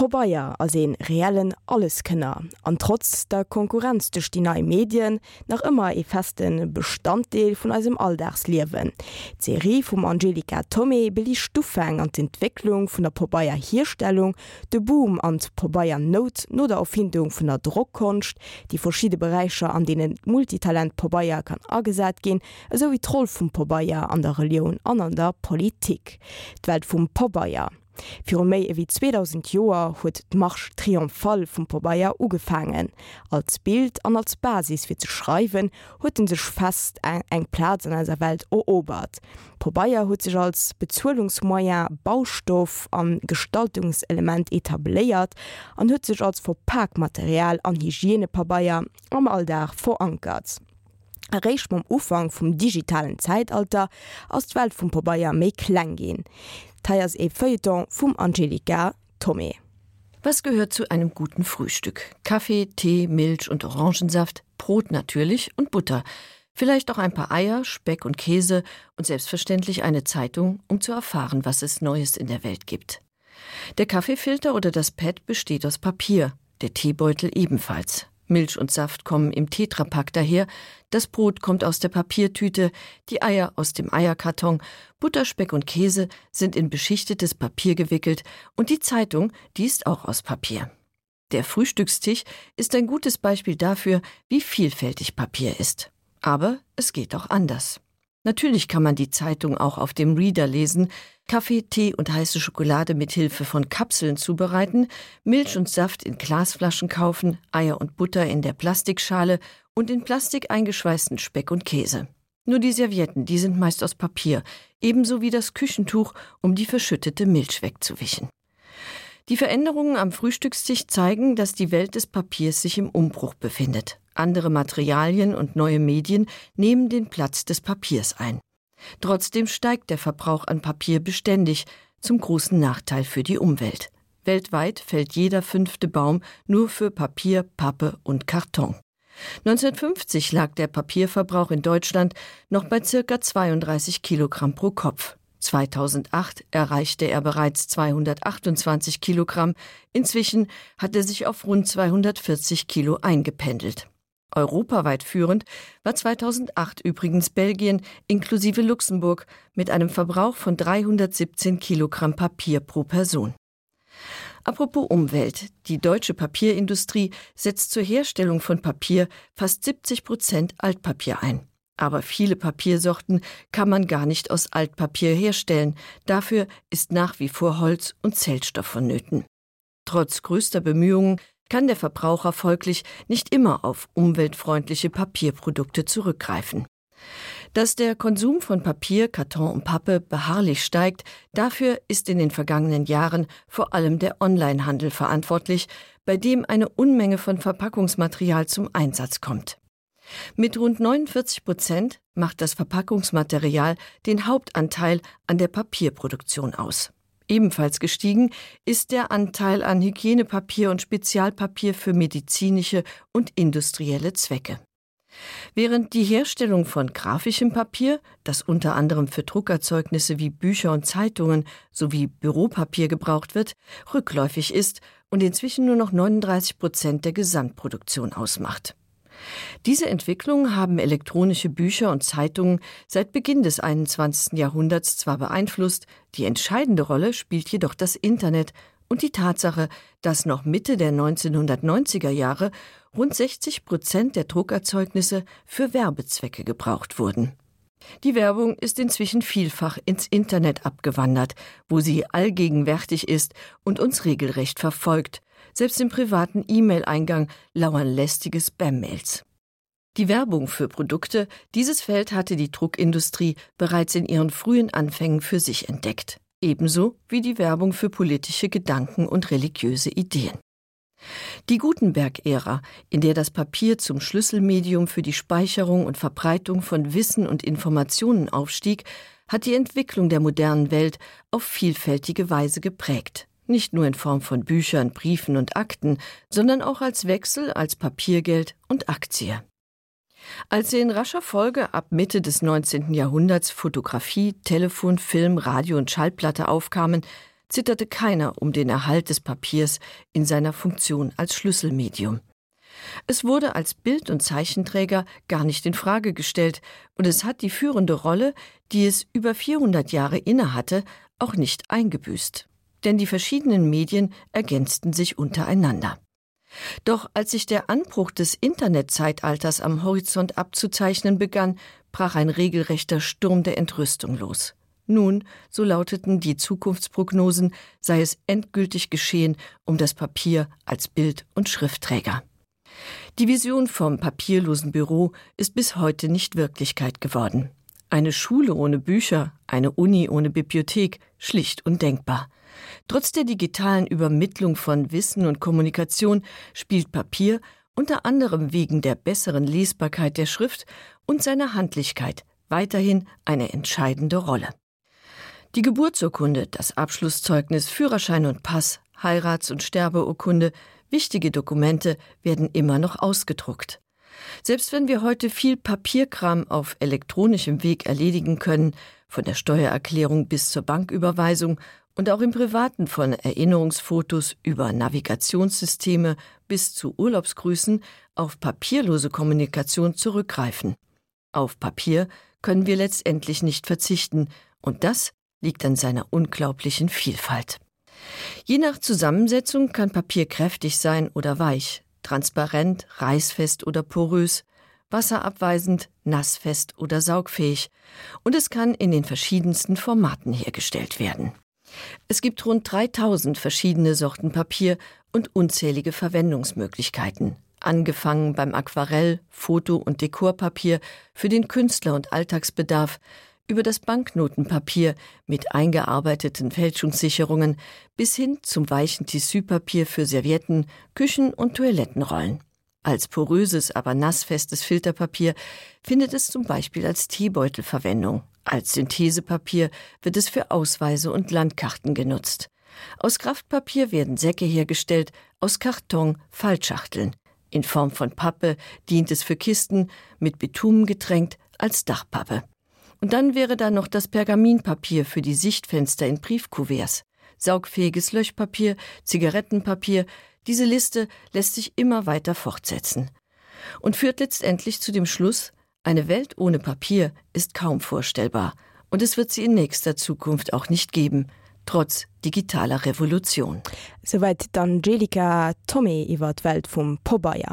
Pobaier as en reellen alleskënner, an trotz der Konkurrenz duch die nei Medien nach ëmmer e festen Bestanddeel vun asem Alldachsliewen. Serie vum Angelika Tommy beli Stufeng an d'Entwicklung vun der Pobaier Hierstellung, de Boom an Pobaier Not no der Erfindung vun der Druckkonst, die verschiedene Bereiche an denen Multitalent Pobaier kann agesät gin, eso wie troll vum Pobaier an der Religion an an der Politik. D'welt vum Pobaier Fi méi ewwi 2000 Joer huet d' Marsch triumphal vum Pobaier ugefangen. Als Bild an als Basis fir ze schreiwen hueten sech fest eng eng Platz an aiser Welt erobert. Pobaier huet sech als Bezuelungsmoier, Baustoff an Gestaltungselement etetaléiert an huet sech als Verpackmaterial an Hygienepabaier am alldach verankert. Errecht mam Ufang vum digitalen Zeitalter aus d Welt vum Pobaier méi kleng gin. Teiers e Feuilleton vum Angelika Tomé. Was gehört zu einem guten Frühstück? Kaffee, Tee, Milch und Orangensaft, Brot natürlich und Butter. Vielleicht auch ein paar Eier, Speck und Käse und selbstverständlich eine Zeitung, um zu erfahren, was es Neues in der Welt gibt. Der Kaffeefilter oder das Pad besteht aus Papier, der Teebeutel ebenfalls. Milch und Saft kommen im Tetrapack daher, das Brot kommt aus der Papiertüte, die Eier aus dem Eierkarton, Butterspeck und Käse sind in beschichtetes Papier gewickelt und die Zeitung, die ist auch aus Papier. Der Frühstückstisch ist ein gutes Beispiel dafür, wie vielfältig Papier ist. Aber es geht auch anders. Natürlich kann man die Zeitung auch auf dem Reader lesen, Kaffee, Tee und heiße Schokolade mit Hilfe von Kapseln zubereiten, Milch und Saft in Glasflaschen kaufen, Eier und Butter in der Plastikschale und in Plastik eingeschweißten Speck und Käse. Nur die Servietten, die sind meist aus Papier, ebenso wie das Küchentuch, um die verschüttete Milch wegzuwischen. Die Veränderungen am Frühstückstisch zeigen, dass die Welt des Papiers sich im Umbruch befindet. Andere Materialien und neue Medien nehmen den Platz des Papiers ein. Trotzdem steigt der Verbrauch an Papier beständig, zum großen Nachteil für die Umwelt. Weltweit fällt jeder fünfte Baum nur für Papier, Pappe und Karton. 1950 lag der Papierverbrauch in Deutschland noch bei circa 32 Kilogramm pro Kopf. 2008 erreichte er bereits 228 Kilogramm. Inzwischen hat er sich auf rund 240 Kilo eingependelt. Europaweit führend war 2008 übrigens Belgien inklusive Luxemburg mit einem Verbrauch von 317 Kilogramm Papier pro Person. Apropos Umwelt. Die deutsche Papierindustrie setzt zur Herstellung von Papier fast 70 Prozent Altpapier ein. Aber viele Papiersorten kann man gar nicht aus Altpapier herstellen. Dafür ist nach wie vor Holz und Zellstoff vonnöten. Trotz größter Bemühungen kann der Verbraucher folglich nicht immer auf umweltfreundliche Papierprodukte zurückgreifen. Dass der Konsum von Papier, Karton und Pappe beharrlich steigt, dafür ist in den vergangenen Jahren vor allem der Onlinehandel verantwortlich, bei dem eine Unmenge von Verpackungsmaterial zum Einsatz kommt. Mit rund 49 Prozent macht das Verpackungsmaterial den Hauptanteil an der Papierproduktion aus. Ebenfalls gestiegen ist der Anteil an Hygienepapier und Spezialpapier für medizinische und industrielle Zwecke. Während die Herstellung von grafischem Papier, das unter anderem für Druckerzeugnisse wie Bücher und Zeitungen sowie Büropapier gebraucht wird, rückläufig ist und inzwischen nur noch 39 Prozent der Gesamtproduktion ausmacht. Diese Entwicklung haben elektronische Bücher und Zeitungen seit Beginn des 21. Jahrhunderts zwar beeinflusst, die entscheidende Rolle spielt jedoch das Internet und die Tatsache, dass noch Mitte der 1990er Jahre rund 60 Prozent der Druckerzeugnisse für Werbezwecke gebraucht wurden. Die Werbung ist inzwischen vielfach ins Internet abgewandert, wo sie allgegenwärtig ist und uns regelrecht verfolgt, selbst im privaten E-Mail-Eingang lauern lästige Spam-Mails. Die Werbung für Produkte, dieses Feld hatte die Druckindustrie bereits in ihren frühen Anfängen für sich entdeckt, ebenso wie die Werbung für politische Gedanken und religiöse Ideen. Die Gutenberg-Ära, in der das Papier zum Schlüsselmedium für die Speicherung und Verbreitung von Wissen und Informationen aufstieg, hat die Entwicklung der modernen Welt auf vielfältige Weise geprägt nicht nur in Form von Büchern, Briefen und Akten, sondern auch als Wechsel als Papiergeld und Aktie. Als sie in rascher Folge ab Mitte des 19. Jahrhunderts Fotografie, Telefon, Film, Radio und Schallplatte aufkamen, zitterte keiner um den Erhalt des Papiers in seiner Funktion als Schlüsselmedium. Es wurde als Bild- und Zeichenträger gar nicht in Frage gestellt, und es hat die führende Rolle, die es über 400 Jahre innehatte, auch nicht eingebüßt. Denn die verschiedenen Medien ergänzten sich untereinander. Doch als sich der Anbruch des Internetzeitalters am Horizont abzuzeichnen begann, brach ein regelrechter Sturm der Entrüstung los. Nun, so lauteten die Zukunftsprognosen, sei es endgültig geschehen um das Papier als Bild- und Schriftträger. Die Vision vom papierlosen Büro ist bis heute nicht Wirklichkeit geworden. Eine Schule ohne Bücher, eine Uni ohne Bibliothek, schlicht undenkbar. Trotz der digitalen Übermittlung von Wissen und Kommunikation spielt Papier unter anderem wegen der besseren Lesbarkeit der Schrift und seiner Handlichkeit weiterhin eine entscheidende Rolle. Die Geburtsurkunde, das Abschlusszeugnis, Führerschein und Pass, Heirats- und Sterbeurkunde Wichtige Dokumente werden immer noch ausgedruckt. Selbst wenn wir heute viel Papierkram auf elektronischem Weg erledigen können, von der Steuererklärung bis zur Banküberweisung und auch im privaten von Erinnerungsfotos über Navigationssysteme bis zu Urlaubsgrüßen auf papierlose Kommunikation zurückgreifen. Auf Papier können wir letztendlich nicht verzichten, und das liegt an seiner unglaublichen Vielfalt. Je nach Zusammensetzung kann Papier kräftig sein oder weich, transparent, reißfest oder porös, wasserabweisend, nassfest oder saugfähig, und es kann in den verschiedensten Formaten hergestellt werden. Es gibt rund 3000 verschiedene Sorten Papier und unzählige Verwendungsmöglichkeiten, angefangen beim Aquarell, Foto- und Dekorpapier für den Künstler- und Alltagsbedarf über das Banknotenpapier mit eingearbeiteten Fälschungssicherungen bis hin zum weichen Tissüpapier für Servietten, Küchen und Toilettenrollen. Als poröses, aber nassfestes Filterpapier findet es zum Beispiel als Teebeutel Verwendung. Als Synthesepapier wird es für Ausweise und Landkarten genutzt. Aus Kraftpapier werden Säcke hergestellt, aus Karton Fallschachteln. In Form von Pappe dient es für Kisten, mit Bitumen getränkt als Dachpappe. Und dann wäre da noch das Pergaminpapier für die Sichtfenster in Briefkuverts, saugfähiges Löschpapier, Zigarettenpapier, diese Liste lässt sich immer weiter fortsetzen und führt letztendlich zu dem Schluss, eine Welt ohne Papier ist kaum vorstellbar und es wird sie in nächster Zukunft auch nicht geben, trotz digitaler Revolution. Soweit Angelika Tommy iwwer Welt vum Pobaier.